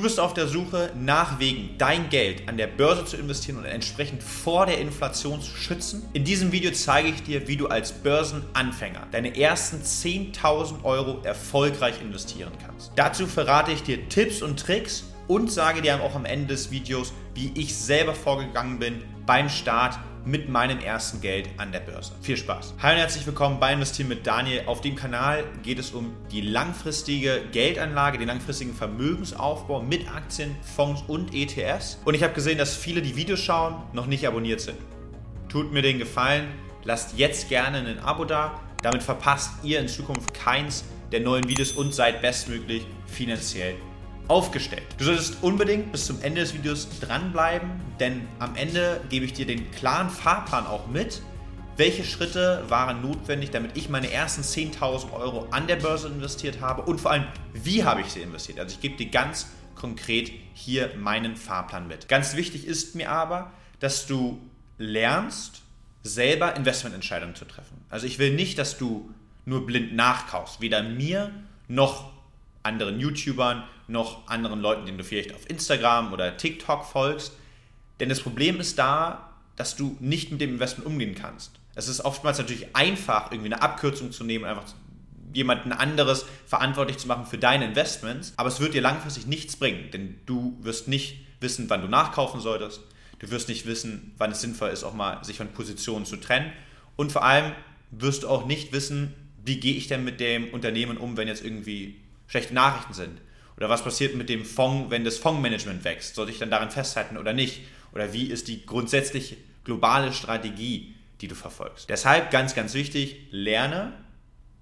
Du bist auf der Suche nach Wegen, dein Geld an der Börse zu investieren und entsprechend vor der Inflation zu schützen. In diesem Video zeige ich dir, wie du als Börsenanfänger deine ersten 10.000 Euro erfolgreich investieren kannst. Dazu verrate ich dir Tipps und Tricks und sage dir auch am Ende des Videos, wie ich selber vorgegangen bin beim Start mit meinem ersten Geld an der Börse. Viel Spaß. Hi und herzlich willkommen bei Investieren mit Daniel. Auf dem Kanal geht es um die langfristige Geldanlage, den langfristigen Vermögensaufbau mit Aktien, Fonds und ETFs. Und ich habe gesehen, dass viele, die Videos schauen, noch nicht abonniert sind. Tut mir den Gefallen, lasst jetzt gerne ein Abo da. Damit verpasst ihr in Zukunft keins der neuen Videos und seid bestmöglich finanziell aufgestellt. Du solltest unbedingt bis zum Ende des Videos dranbleiben, denn am Ende gebe ich dir den klaren Fahrplan auch mit. Welche Schritte waren notwendig, damit ich meine ersten 10.000 Euro an der Börse investiert habe und vor allem, wie habe ich sie investiert? Also ich gebe dir ganz konkret hier meinen Fahrplan mit. Ganz wichtig ist mir aber, dass du lernst, selber Investmententscheidungen zu treffen. Also ich will nicht, dass du nur blind nachkaufst, weder mir noch anderen YouTubern noch anderen Leuten, denen du vielleicht auf Instagram oder TikTok folgst. Denn das Problem ist da, dass du nicht mit dem Investment umgehen kannst. Es ist oftmals natürlich einfach, irgendwie eine Abkürzung zu nehmen, einfach jemanden anderes verantwortlich zu machen für deine Investments, aber es wird dir langfristig nichts bringen, denn du wirst nicht wissen, wann du nachkaufen solltest, du wirst nicht wissen, wann es sinnvoll ist, auch mal sich von Positionen zu trennen und vor allem wirst du auch nicht wissen, wie gehe ich denn mit dem Unternehmen um, wenn jetzt irgendwie schlechte Nachrichten sind oder was passiert mit dem Fonds, wenn das Fondsmanagement wächst? Sollte ich dann daran festhalten oder nicht? Oder wie ist die grundsätzliche globale Strategie, die du verfolgst? Deshalb ganz, ganz wichtig, lerne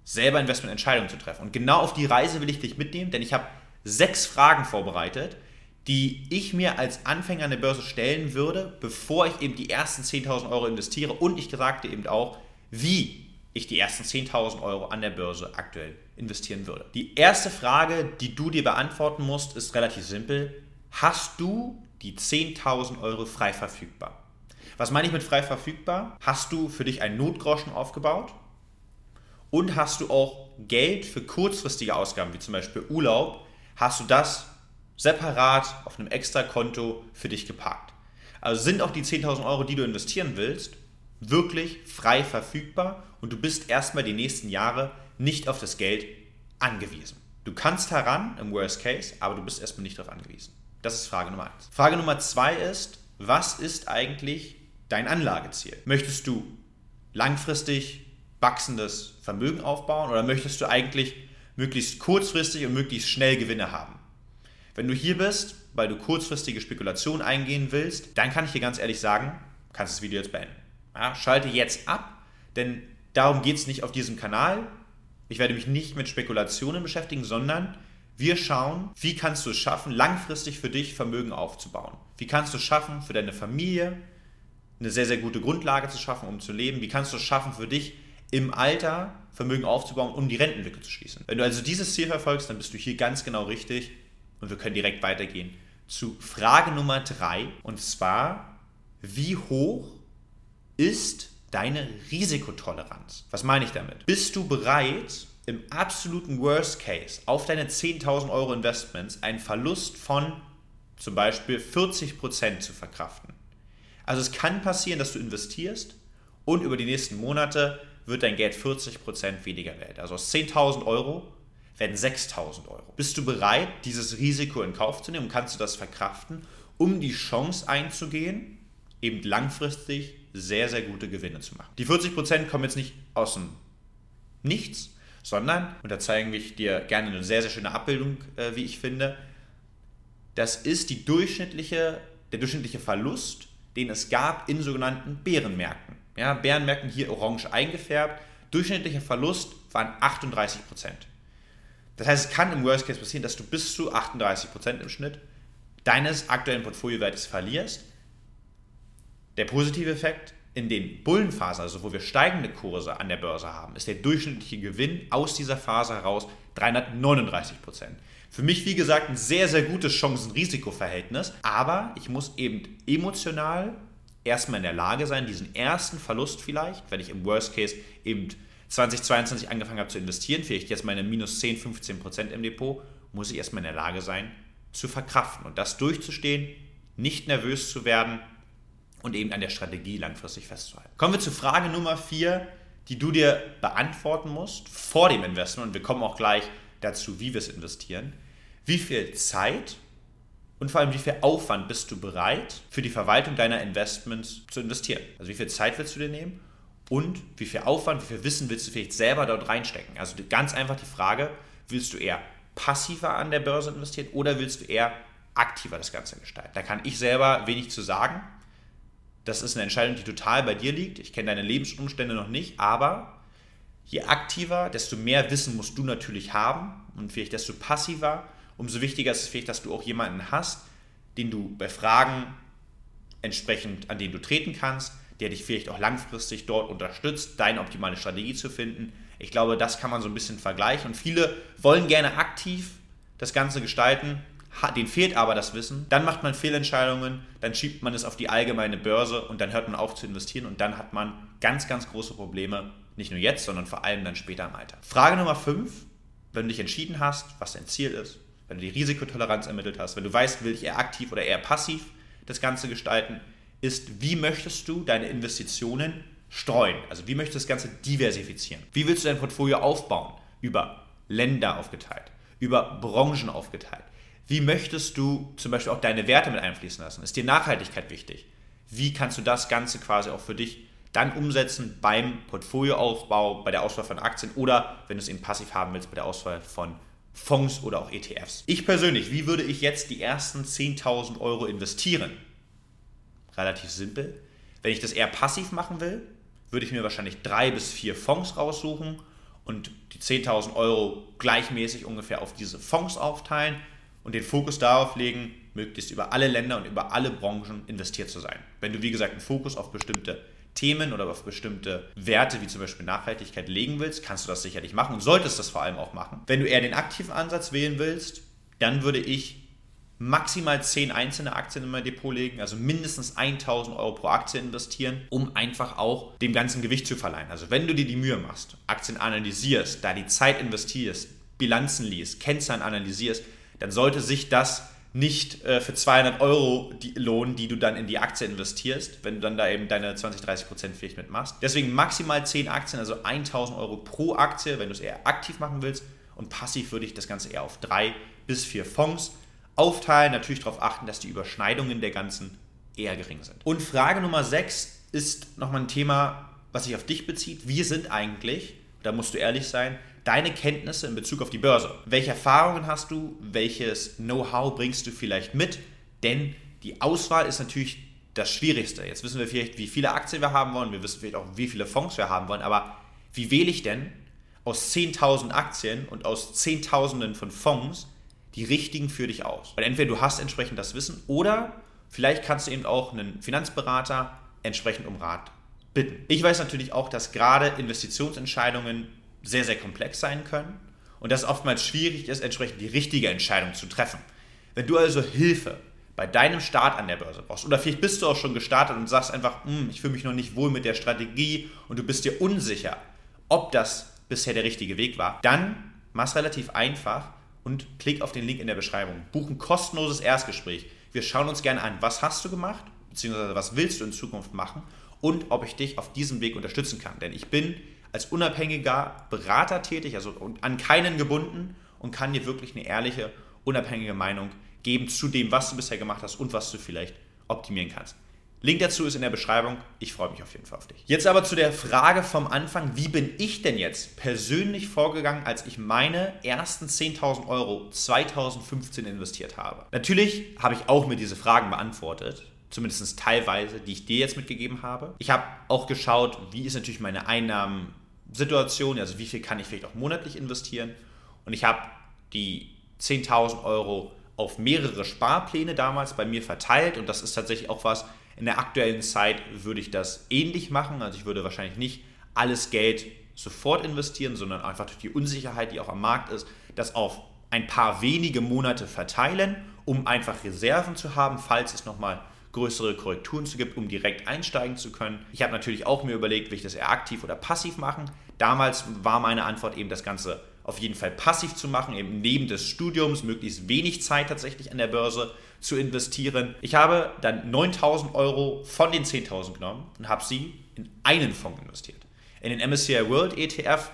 selber Investmententscheidungen zu treffen. Und genau auf die Reise will ich dich mitnehmen, denn ich habe sechs Fragen vorbereitet, die ich mir als Anfänger an der Börse stellen würde, bevor ich eben die ersten 10.000 Euro investiere. Und ich sagte eben auch, wie ich die ersten 10.000 Euro an der Börse aktuell investieren würde. Die erste Frage, die du dir beantworten musst, ist relativ simpel. Hast du die 10.000 Euro frei verfügbar? Was meine ich mit frei verfügbar? Hast du für dich einen Notgroschen aufgebaut? Und hast du auch Geld für kurzfristige Ausgaben, wie zum Beispiel Urlaub, hast du das separat auf einem extra Konto für dich geparkt? Also sind auch die 10.000 Euro, die du investieren willst, wirklich frei verfügbar und du bist erstmal die nächsten Jahre nicht auf das Geld angewiesen. Du kannst heran im Worst Case, aber du bist erstmal nicht darauf angewiesen. Das ist Frage Nummer eins. Frage Nummer zwei ist, was ist eigentlich dein Anlageziel? Möchtest du langfristig wachsendes Vermögen aufbauen oder möchtest du eigentlich möglichst kurzfristig und möglichst schnell Gewinne haben? Wenn du hier bist, weil du kurzfristige Spekulationen eingehen willst, dann kann ich dir ganz ehrlich sagen, kannst das Video jetzt beenden. Ja, schalte jetzt ab, denn darum geht es nicht auf diesem Kanal. Ich werde mich nicht mit Spekulationen beschäftigen, sondern wir schauen, wie kannst du es schaffen, langfristig für dich Vermögen aufzubauen. Wie kannst du es schaffen, für deine Familie eine sehr, sehr gute Grundlage zu schaffen, um zu leben. Wie kannst du es schaffen, für dich im Alter Vermögen aufzubauen, um die Rentenlücke zu schließen. Wenn du also dieses Ziel verfolgst, dann bist du hier ganz genau richtig und wir können direkt weitergehen zu Frage Nummer drei und zwar, wie hoch ist deine Risikotoleranz. Was meine ich damit? Bist du bereit, im absoluten Worst Case auf deine 10.000 Euro Investments einen Verlust von zum Beispiel 40% zu verkraften? Also es kann passieren, dass du investierst und über die nächsten Monate wird dein Geld 40% weniger wert. Also aus 10.000 Euro werden 6.000 Euro. Bist du bereit, dieses Risiko in Kauf zu nehmen? Kannst du das verkraften, um die Chance einzugehen, eben langfristig sehr, sehr gute Gewinne zu machen. Die 40% kommen jetzt nicht aus dem Nichts, sondern, und da zeigen wir dir gerne eine sehr, sehr schöne Abbildung, äh, wie ich finde, das ist die durchschnittliche, der durchschnittliche Verlust, den es gab in sogenannten Bärenmärkten. Ja, Bärenmärkten hier orange eingefärbt. Durchschnittlicher Verlust waren 38%. Das heißt, es kann im Worst Case passieren, dass du bis zu 38% im Schnitt deines aktuellen Portfoliowertes verlierst der positive Effekt in den Bullenphasen, also wo wir steigende Kurse an der Börse haben, ist der durchschnittliche Gewinn aus dieser Phase heraus 339 Prozent. Für mich, wie gesagt, ein sehr, sehr gutes Chancen-Risiko-Verhältnis, aber ich muss eben emotional erstmal in der Lage sein, diesen ersten Verlust vielleicht, wenn ich im Worst Case eben 2022 angefangen habe zu investieren, vielleicht jetzt meine minus 10, 15 Prozent im Depot, muss ich erstmal in der Lage sein, zu verkraften und das durchzustehen, nicht nervös zu werden und eben an der Strategie langfristig festzuhalten. Kommen wir zu Frage Nummer 4, die du dir beantworten musst vor dem Investment und wir kommen auch gleich dazu, wie wir es investieren. Wie viel Zeit und vor allem, wie viel Aufwand bist du bereit für die Verwaltung deiner Investments zu investieren? Also wie viel Zeit willst du dir nehmen und wie viel Aufwand, wie viel Wissen willst du vielleicht selber dort reinstecken? Also ganz einfach die Frage, willst du eher passiver an der Börse investieren oder willst du eher aktiver das Ganze gestalten? Da kann ich selber wenig zu sagen. Das ist eine Entscheidung, die total bei dir liegt. Ich kenne deine Lebensumstände noch nicht, aber je aktiver, desto mehr Wissen musst du natürlich haben und vielleicht desto passiver, umso wichtiger ist es vielleicht, dass du auch jemanden hast, den du bei Fragen entsprechend, an den du treten kannst, der dich vielleicht auch langfristig dort unterstützt, deine optimale Strategie zu finden. Ich glaube, das kann man so ein bisschen vergleichen. Und viele wollen gerne aktiv das Ganze gestalten, denen fehlt aber das Wissen. Dann macht man Fehlentscheidungen, dann schiebt man es auf die allgemeine Börse und dann hört man auf zu investieren und dann hat man ganz, ganz große Probleme. Nicht nur jetzt, sondern vor allem dann später im Alter. Frage Nummer 5, wenn du dich entschieden hast, was dein Ziel ist, wenn du die Risikotoleranz ermittelt hast, wenn du weißt, will ich eher aktiv oder eher passiv das Ganze gestalten, ist, wie möchtest du deine Investitionen streuen? Also wie möchtest du das Ganze diversifizieren? Wie willst du dein Portfolio aufbauen? Über Länder aufgeteilt, über Branchen aufgeteilt. Wie möchtest du zum Beispiel auch deine Werte mit einfließen lassen? Ist dir Nachhaltigkeit wichtig? Wie kannst du das Ganze quasi auch für dich dann umsetzen beim Portfolioaufbau, bei der Auswahl von Aktien oder wenn du es eben passiv haben willst, bei der Auswahl von Fonds oder auch ETFs. Ich persönlich, wie würde ich jetzt die ersten 10.000 Euro investieren? Relativ simpel. Wenn ich das eher passiv machen will, würde ich mir wahrscheinlich drei bis vier Fonds raussuchen und die 10.000 Euro gleichmäßig ungefähr auf diese Fonds aufteilen und den Fokus darauf legen, möglichst über alle Länder und über alle Branchen investiert zu sein. Wenn du, wie gesagt, einen Fokus auf bestimmte Themen oder auf bestimmte Werte wie zum Beispiel Nachhaltigkeit legen willst, kannst du das sicherlich machen und solltest das vor allem auch machen. Wenn du eher den aktiven Ansatz wählen willst, dann würde ich maximal 10 einzelne Aktien in mein Depot legen, also mindestens 1000 Euro pro Aktie investieren, um einfach auch dem ganzen Gewicht zu verleihen. Also wenn du dir die Mühe machst, Aktien analysierst, da die Zeit investierst, Bilanzen liest, Kennzahlen analysierst, dann sollte sich das nicht äh, für 200 Euro die lohnen, die du dann in die Aktie investierst, wenn du dann da eben deine 20, 30 Prozent vielleicht mitmachst. Deswegen maximal 10 Aktien, also 1000 Euro pro Aktie, wenn du es eher aktiv machen willst. Und passiv würde ich das Ganze eher auf drei bis vier Fonds aufteilen. Natürlich darauf achten, dass die Überschneidungen der ganzen eher gering sind. Und Frage Nummer 6 ist nochmal ein Thema, was sich auf dich bezieht. Wir sind eigentlich, da musst du ehrlich sein, deine Kenntnisse in Bezug auf die Börse. Welche Erfahrungen hast du? Welches Know-how bringst du vielleicht mit? Denn die Auswahl ist natürlich das Schwierigste. Jetzt wissen wir vielleicht, wie viele Aktien wir haben wollen, wir wissen vielleicht auch, wie viele Fonds wir haben wollen, aber wie wähle ich denn aus 10.000 Aktien und aus Zehntausenden von Fonds die richtigen für dich aus? Weil entweder du hast entsprechend das Wissen oder vielleicht kannst du eben auch einen Finanzberater entsprechend um Rat bitten. Ich weiß natürlich auch, dass gerade Investitionsentscheidungen sehr, sehr komplex sein können und dass es oftmals schwierig ist, entsprechend die richtige Entscheidung zu treffen. Wenn du also Hilfe bei deinem Start an der Börse brauchst oder vielleicht bist du auch schon gestartet und sagst einfach, hm, ich fühle mich noch nicht wohl mit der Strategie und du bist dir unsicher, ob das bisher der richtige Weg war, dann mach es relativ einfach und klick auf den Link in der Beschreibung. Buch ein kostenloses Erstgespräch. Wir schauen uns gerne an, was hast du gemacht, beziehungsweise was willst du in Zukunft machen und ob ich dich auf diesem Weg unterstützen kann. Denn ich bin als unabhängiger Berater tätig, also an keinen gebunden und kann dir wirklich eine ehrliche, unabhängige Meinung geben zu dem, was du bisher gemacht hast und was du vielleicht optimieren kannst. Link dazu ist in der Beschreibung. Ich freue mich auf jeden Fall auf dich. Jetzt aber zu der Frage vom Anfang, wie bin ich denn jetzt persönlich vorgegangen, als ich meine ersten 10.000 Euro 2015 investiert habe? Natürlich habe ich auch mir diese Fragen beantwortet zumindest teilweise, die ich dir jetzt mitgegeben habe. Ich habe auch geschaut, wie ist natürlich meine Einnahmensituation, also wie viel kann ich vielleicht auch monatlich investieren. Und ich habe die 10.000 Euro auf mehrere Sparpläne damals bei mir verteilt und das ist tatsächlich auch was, in der aktuellen Zeit würde ich das ähnlich machen. Also ich würde wahrscheinlich nicht alles Geld sofort investieren, sondern einfach durch die Unsicherheit, die auch am Markt ist, das auf ein paar wenige Monate verteilen, um einfach Reserven zu haben, falls es nochmal größere Korrekturen zu gibt, um direkt einsteigen zu können. Ich habe natürlich auch mir überlegt, will ich das eher aktiv oder passiv machen. Damals war meine Antwort eben das Ganze auf jeden Fall passiv zu machen, eben neben des Studiums möglichst wenig Zeit tatsächlich an der Börse zu investieren. Ich habe dann 9000 Euro von den 10.000 genommen und habe sie in einen Fonds investiert. In den MSCI World ETF,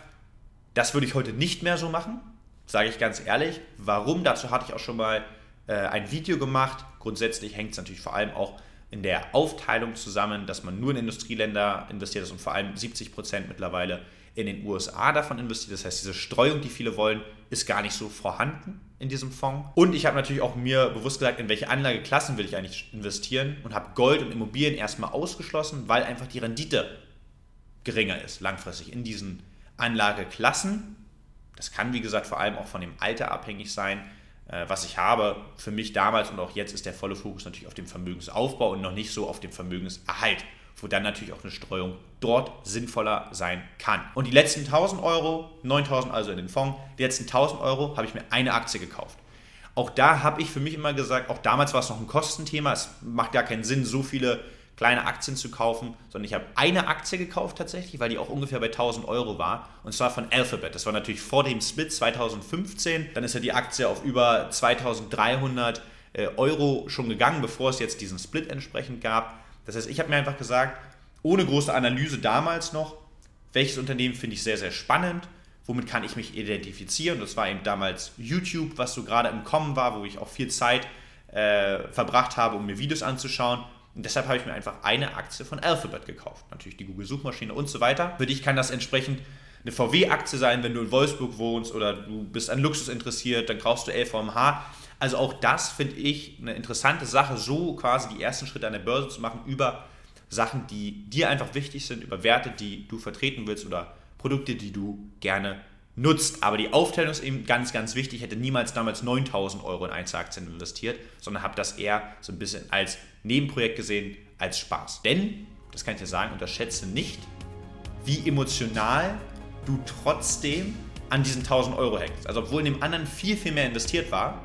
das würde ich heute nicht mehr so machen, sage ich ganz ehrlich. Warum? Dazu hatte ich auch schon mal äh, ein Video gemacht. Grundsätzlich hängt es natürlich vor allem auch in der Aufteilung zusammen, dass man nur in Industrieländer investiert ist und vor allem 70 Prozent mittlerweile in den USA davon investiert. Das heißt, diese Streuung, die viele wollen, ist gar nicht so vorhanden in diesem Fonds. Und ich habe natürlich auch mir bewusst gesagt, in welche Anlageklassen will ich eigentlich investieren und habe Gold und Immobilien erstmal ausgeschlossen, weil einfach die Rendite geringer ist langfristig in diesen Anlageklassen. Das kann, wie gesagt, vor allem auch von dem Alter abhängig sein, was ich habe. Für mich damals und auch jetzt ist der volle Fokus natürlich auf dem Vermögensaufbau und noch nicht so auf dem Vermögenserhalt wo dann natürlich auch eine Streuung dort sinnvoller sein kann. Und die letzten 1000 Euro, 9000 also in den Fonds, die letzten 1000 Euro habe ich mir eine Aktie gekauft. Auch da habe ich für mich immer gesagt, auch damals war es noch ein Kostenthema, es macht gar keinen Sinn, so viele kleine Aktien zu kaufen, sondern ich habe eine Aktie gekauft tatsächlich, weil die auch ungefähr bei 1000 Euro war und zwar von Alphabet. Das war natürlich vor dem Split 2015. Dann ist ja die Aktie auf über 2300 äh, Euro schon gegangen, bevor es jetzt diesen Split entsprechend gab. Das heißt, ich habe mir einfach gesagt, ohne große Analyse damals noch, welches Unternehmen finde ich sehr, sehr spannend, womit kann ich mich identifizieren. Das war eben damals YouTube, was so gerade im Kommen war, wo ich auch viel Zeit äh, verbracht habe, um mir Videos anzuschauen. Und deshalb habe ich mir einfach eine Aktie von Alphabet gekauft. Natürlich die Google-Suchmaschine und so weiter. Für dich kann das entsprechend eine VW-Aktie sein, wenn du in Wolfsburg wohnst oder du bist an Luxus interessiert, dann kaufst du LVMH. Also auch das finde ich eine interessante Sache, so quasi die ersten Schritte an der Börse zu machen über Sachen, die dir einfach wichtig sind, über Werte, die du vertreten willst oder Produkte, die du gerne nutzt. Aber die Aufteilung ist eben ganz, ganz wichtig. Ich hätte niemals damals 9000 Euro in Einzelaktien investiert, sondern habe das eher so ein bisschen als Nebenprojekt gesehen, als Spaß. Denn, das kann ich dir sagen, unterschätze nicht, wie emotional du trotzdem an diesen 1000 Euro hängst. Also obwohl in dem anderen viel, viel mehr investiert war,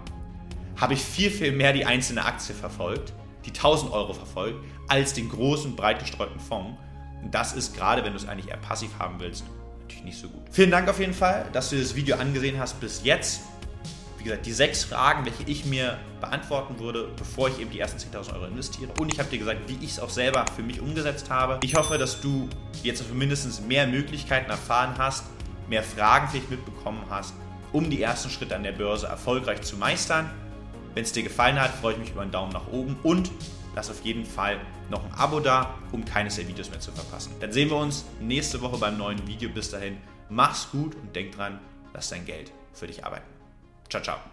habe ich viel, viel mehr die einzelne Aktie verfolgt, die 1000 Euro verfolgt, als den großen, breit gestreuten Fonds. Und das ist gerade, wenn du es eigentlich eher passiv haben willst, natürlich nicht so gut. Vielen Dank auf jeden Fall, dass du das Video angesehen hast bis jetzt. Wie gesagt, die sechs Fragen, welche ich mir beantworten würde, bevor ich eben die ersten 10.000 Euro investiere. Und ich habe dir gesagt, wie ich es auch selber für mich umgesetzt habe. Ich hoffe, dass du jetzt mindestens mehr Möglichkeiten erfahren hast, mehr Fragen vielleicht mitbekommen hast, um die ersten Schritte an der Börse erfolgreich zu meistern. Wenn es dir gefallen hat, freue ich mich über einen Daumen nach oben und lass auf jeden Fall noch ein Abo da, um keines der Videos mehr zu verpassen. Dann sehen wir uns nächste Woche beim neuen Video. Bis dahin, mach's gut und denk dran, lass dein Geld für dich arbeiten. Ciao, ciao.